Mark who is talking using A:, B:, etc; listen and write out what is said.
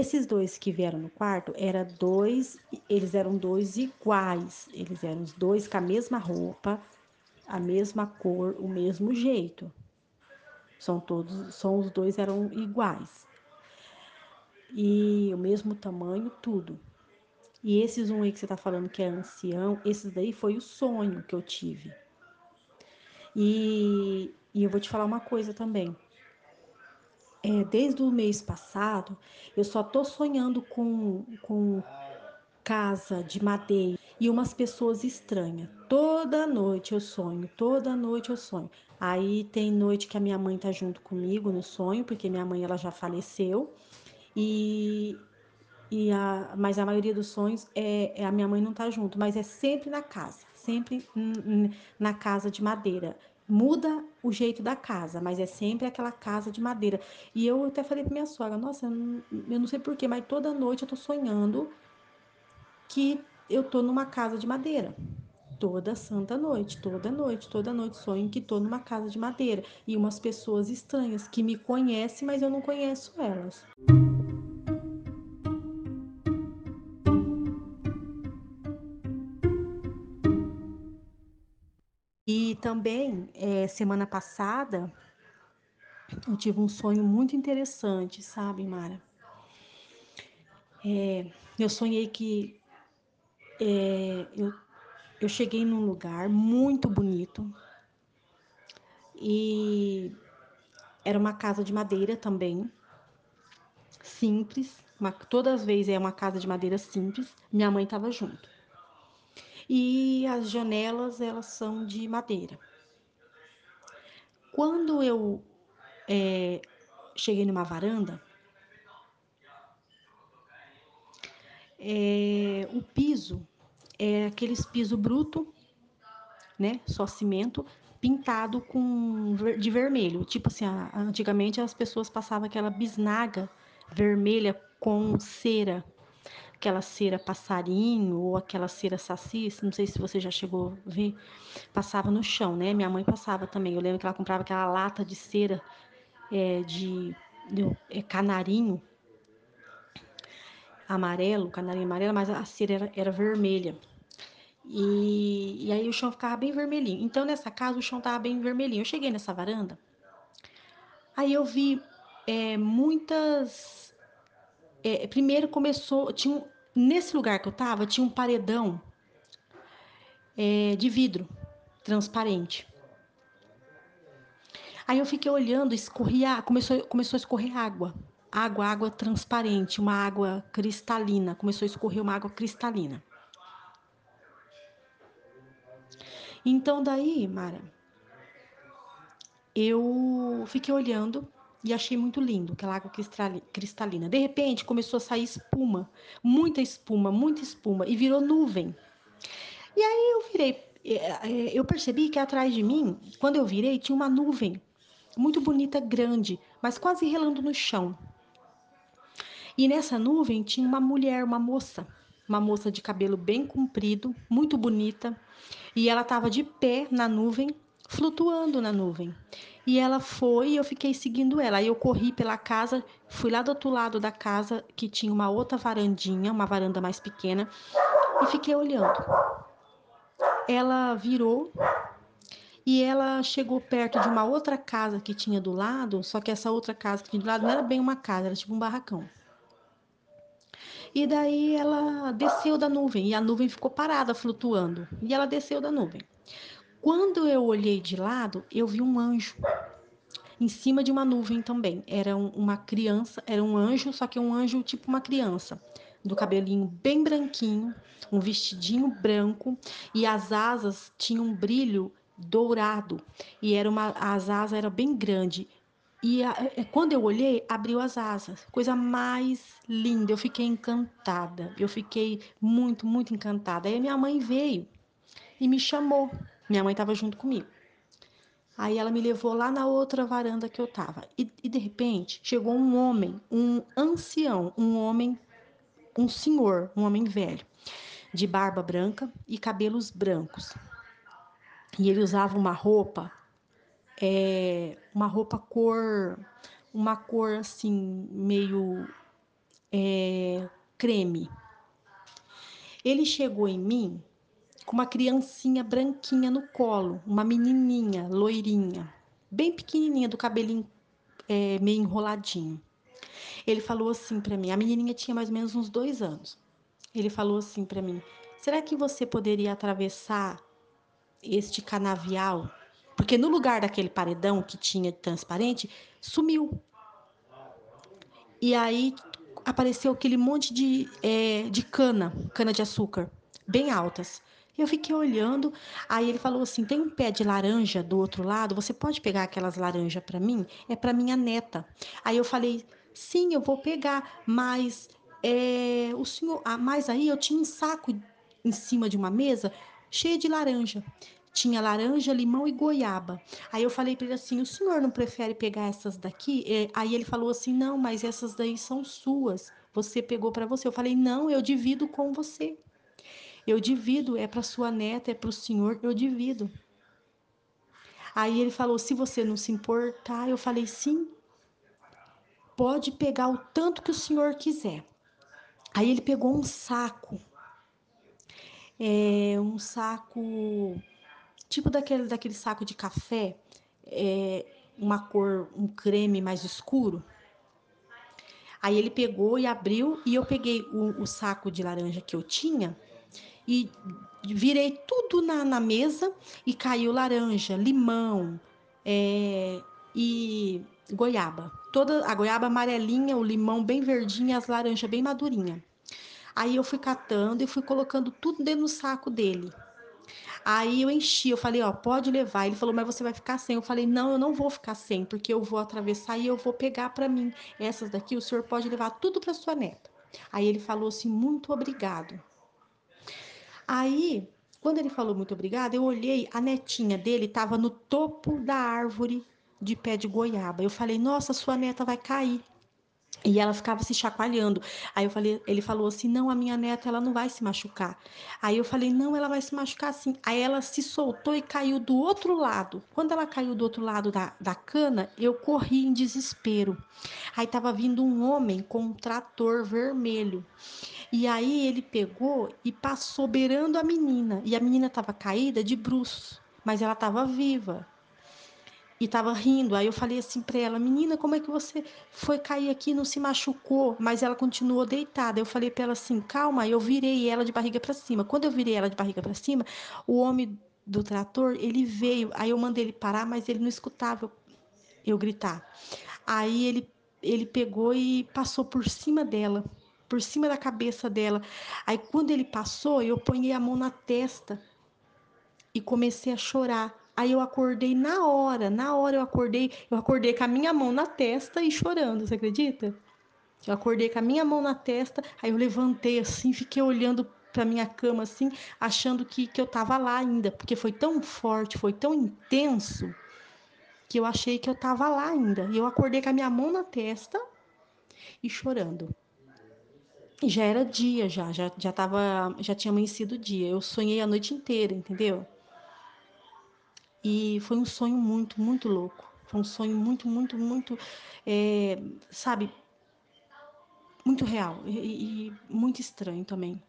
A: Esses dois que vieram no quarto eram dois, eles eram dois iguais, eles eram os dois com a mesma roupa, a mesma cor, o mesmo jeito. São todos, são os dois eram iguais. E o mesmo tamanho, tudo. E esses um aí que você tá falando que é ancião, esses daí foi o sonho que eu tive. E, e eu vou te falar uma coisa também. É, desde o mês passado, eu só tô sonhando com, com casa de madeira e umas pessoas estranhas. Toda noite eu sonho, toda noite eu sonho. Aí tem noite que a minha mãe tá junto comigo no sonho, porque minha mãe ela já faleceu. E, e a, mas a maioria dos sonhos é, é, a minha mãe não tá junto, mas é sempre na casa, sempre na casa de madeira. Muda o jeito da casa, mas é sempre aquela casa de madeira. E eu até falei pra minha sogra, nossa, eu não, eu não sei porquê, mas toda noite eu tô sonhando que eu tô numa casa de madeira. Toda santa noite, toda noite, toda noite sonho que tô numa casa de madeira e umas pessoas estranhas que me conhecem, mas eu não conheço elas. Também, é, semana passada, eu tive um sonho muito interessante, sabe, Mara? É, eu sonhei que é, eu, eu cheguei num lugar muito bonito e era uma casa de madeira também, simples. Uma, todas as vezes é uma casa de madeira simples. Minha mãe estava junto. E as janelas elas são de madeira. Quando eu é, cheguei numa varanda, é, o piso é aqueles piso bruto, né? Só cimento, pintado com de vermelho. Tipo assim, antigamente as pessoas passavam aquela bisnaga vermelha com cera, aquela cera passarinho ou aquela cera saci, não sei se você já chegou a ver, passava no chão, né? Minha mãe passava também. Eu lembro que ela comprava aquela lata de cera é, de, de é, canarinho amarelo, canarinho amarelo, mas a cera era, era vermelha. E, e aí o chão ficava bem vermelhinho. Então nessa casa o chão tava bem vermelhinho. Eu cheguei nessa varanda, aí eu vi é, muitas. É, primeiro começou, tinha nesse lugar que eu tava tinha um paredão é, de vidro transparente. Aí eu fiquei olhando, escorria, começou, começou a escorrer água. Água, água transparente, uma água cristalina. Começou a escorrer uma água cristalina. Então daí, Mara, eu fiquei olhando e achei muito lindo aquela água cristalina. De repente começou a sair espuma, muita espuma, muita espuma e virou nuvem. E aí eu virei, é, é, eu percebi que atrás de mim, quando eu virei, tinha uma nuvem muito bonita, grande, mas quase relando no chão. E nessa nuvem tinha uma mulher, uma moça, uma moça de cabelo bem comprido, muito bonita, e ela estava de pé na nuvem, flutuando na nuvem. E ela foi e eu fiquei seguindo ela. Aí eu corri pela casa, fui lá do outro lado da casa, que tinha uma outra varandinha, uma varanda mais pequena, e fiquei olhando. Ela virou e ela chegou perto de uma outra casa que tinha do lado, só que essa outra casa que tinha do lado não era bem uma casa, era tipo um barracão. E daí ela desceu da nuvem e a nuvem ficou parada, flutuando. E ela desceu da nuvem. Quando eu olhei de lado, eu vi um anjo em cima de uma nuvem também. Era uma criança, era um anjo, só que um anjo tipo uma criança, do cabelinho bem branquinho, um vestidinho branco e as asas tinham um brilho dourado e era uma as asas era bem grande e a, quando eu olhei, abriu as asas. Coisa mais linda. Eu fiquei encantada. Eu fiquei muito, muito encantada. Aí a minha mãe veio e me chamou. Minha mãe estava junto comigo. Aí ela me levou lá na outra varanda que eu estava. E, e de repente chegou um homem, um ancião, um homem, um senhor, um homem velho, de barba branca e cabelos brancos. E ele usava uma roupa é, uma roupa cor, uma cor assim, meio é, creme. Ele chegou em mim com uma criancinha branquinha no colo, uma menininha loirinha, bem pequenininha, do cabelinho é, meio enroladinho. Ele falou assim para mim, a menininha tinha mais ou menos uns dois anos. Ele falou assim para mim: será que você poderia atravessar este canavial? Porque no lugar daquele paredão que tinha transparente, sumiu. E aí apareceu aquele monte de, é, de cana, cana de açúcar, bem altas. Eu fiquei olhando, aí ele falou assim: tem um pé de laranja do outro lado, você pode pegar aquelas laranjas para mim? É para minha neta. Aí eu falei: sim, eu vou pegar, mas é, o senhor. Ah, mas aí eu tinha um saco em cima de uma mesa cheio de laranja. Tinha laranja, limão e goiaba. Aí eu falei para ele assim: o senhor não prefere pegar essas daqui? É, aí ele falou assim: não, mas essas daí são suas. Você pegou para você. Eu falei: não, eu divido com você. Eu divido, é para sua neta, é para o senhor, eu divido. Aí ele falou: se você não se importar, eu falei: sim, pode pegar o tanto que o senhor quiser. Aí ele pegou um saco, é, um saco tipo daquele, daquele saco de café, é, uma cor, um creme mais escuro. Aí ele pegou e abriu, e eu peguei o, o saco de laranja que eu tinha e virei tudo na, na mesa e caiu laranja, limão é, e goiaba. Toda a goiaba amarelinha, o limão bem verdinho, as laranjas bem madurinha. Aí eu fui catando e fui colocando tudo dentro do saco dele. Aí eu enchi, eu falei, ó, pode levar. Ele falou, mas você vai ficar sem. Eu falei, não, eu não vou ficar sem, porque eu vou atravessar e eu vou pegar para mim. Essas daqui o senhor pode levar tudo para sua neta. Aí ele falou assim, muito obrigado. Aí, quando ele falou muito obrigado, eu olhei, a netinha dele estava no topo da árvore de pé de goiaba. Eu falei, nossa, sua neta vai cair. E ela ficava se chacoalhando. Aí eu falei, ele falou assim: "Não, a minha neta ela não vai se machucar". Aí eu falei: "Não, ela vai se machucar sim". Aí ela se soltou e caiu do outro lado. Quando ela caiu do outro lado da, da cana, eu corri em desespero. Aí tava vindo um homem com um trator vermelho. E aí ele pegou e passou beirando a menina. E a menina estava caída de bruços, mas ela estava viva e estava rindo. Aí eu falei assim para ela: Menina, como é que você foi cair aqui não se machucou? Mas ela continuou deitada. Eu falei para ela assim: Calma. Eu virei ela de barriga para cima. Quando eu virei ela de barriga para cima, o homem do trator ele veio. Aí eu mandei ele parar, mas ele não escutava eu gritar. Aí ele ele pegou e passou por cima dela, por cima da cabeça dela. Aí quando ele passou, eu ponhei a mão na testa e comecei a chorar. Aí eu acordei na hora, na hora eu acordei, eu acordei com a minha mão na testa e chorando, você acredita? Eu acordei com a minha mão na testa, aí eu levantei assim, fiquei olhando para minha cama assim, achando que, que eu tava lá ainda, porque foi tão forte, foi tão intenso, que eu achei que eu tava lá ainda. E eu acordei com a minha mão na testa e chorando. E já era dia, já, já, já tava, já tinha amanhecido o dia. Eu sonhei a noite inteira, entendeu? E foi um sonho muito, muito louco. Foi um sonho muito, muito, muito, é, sabe, muito real e, e muito estranho também.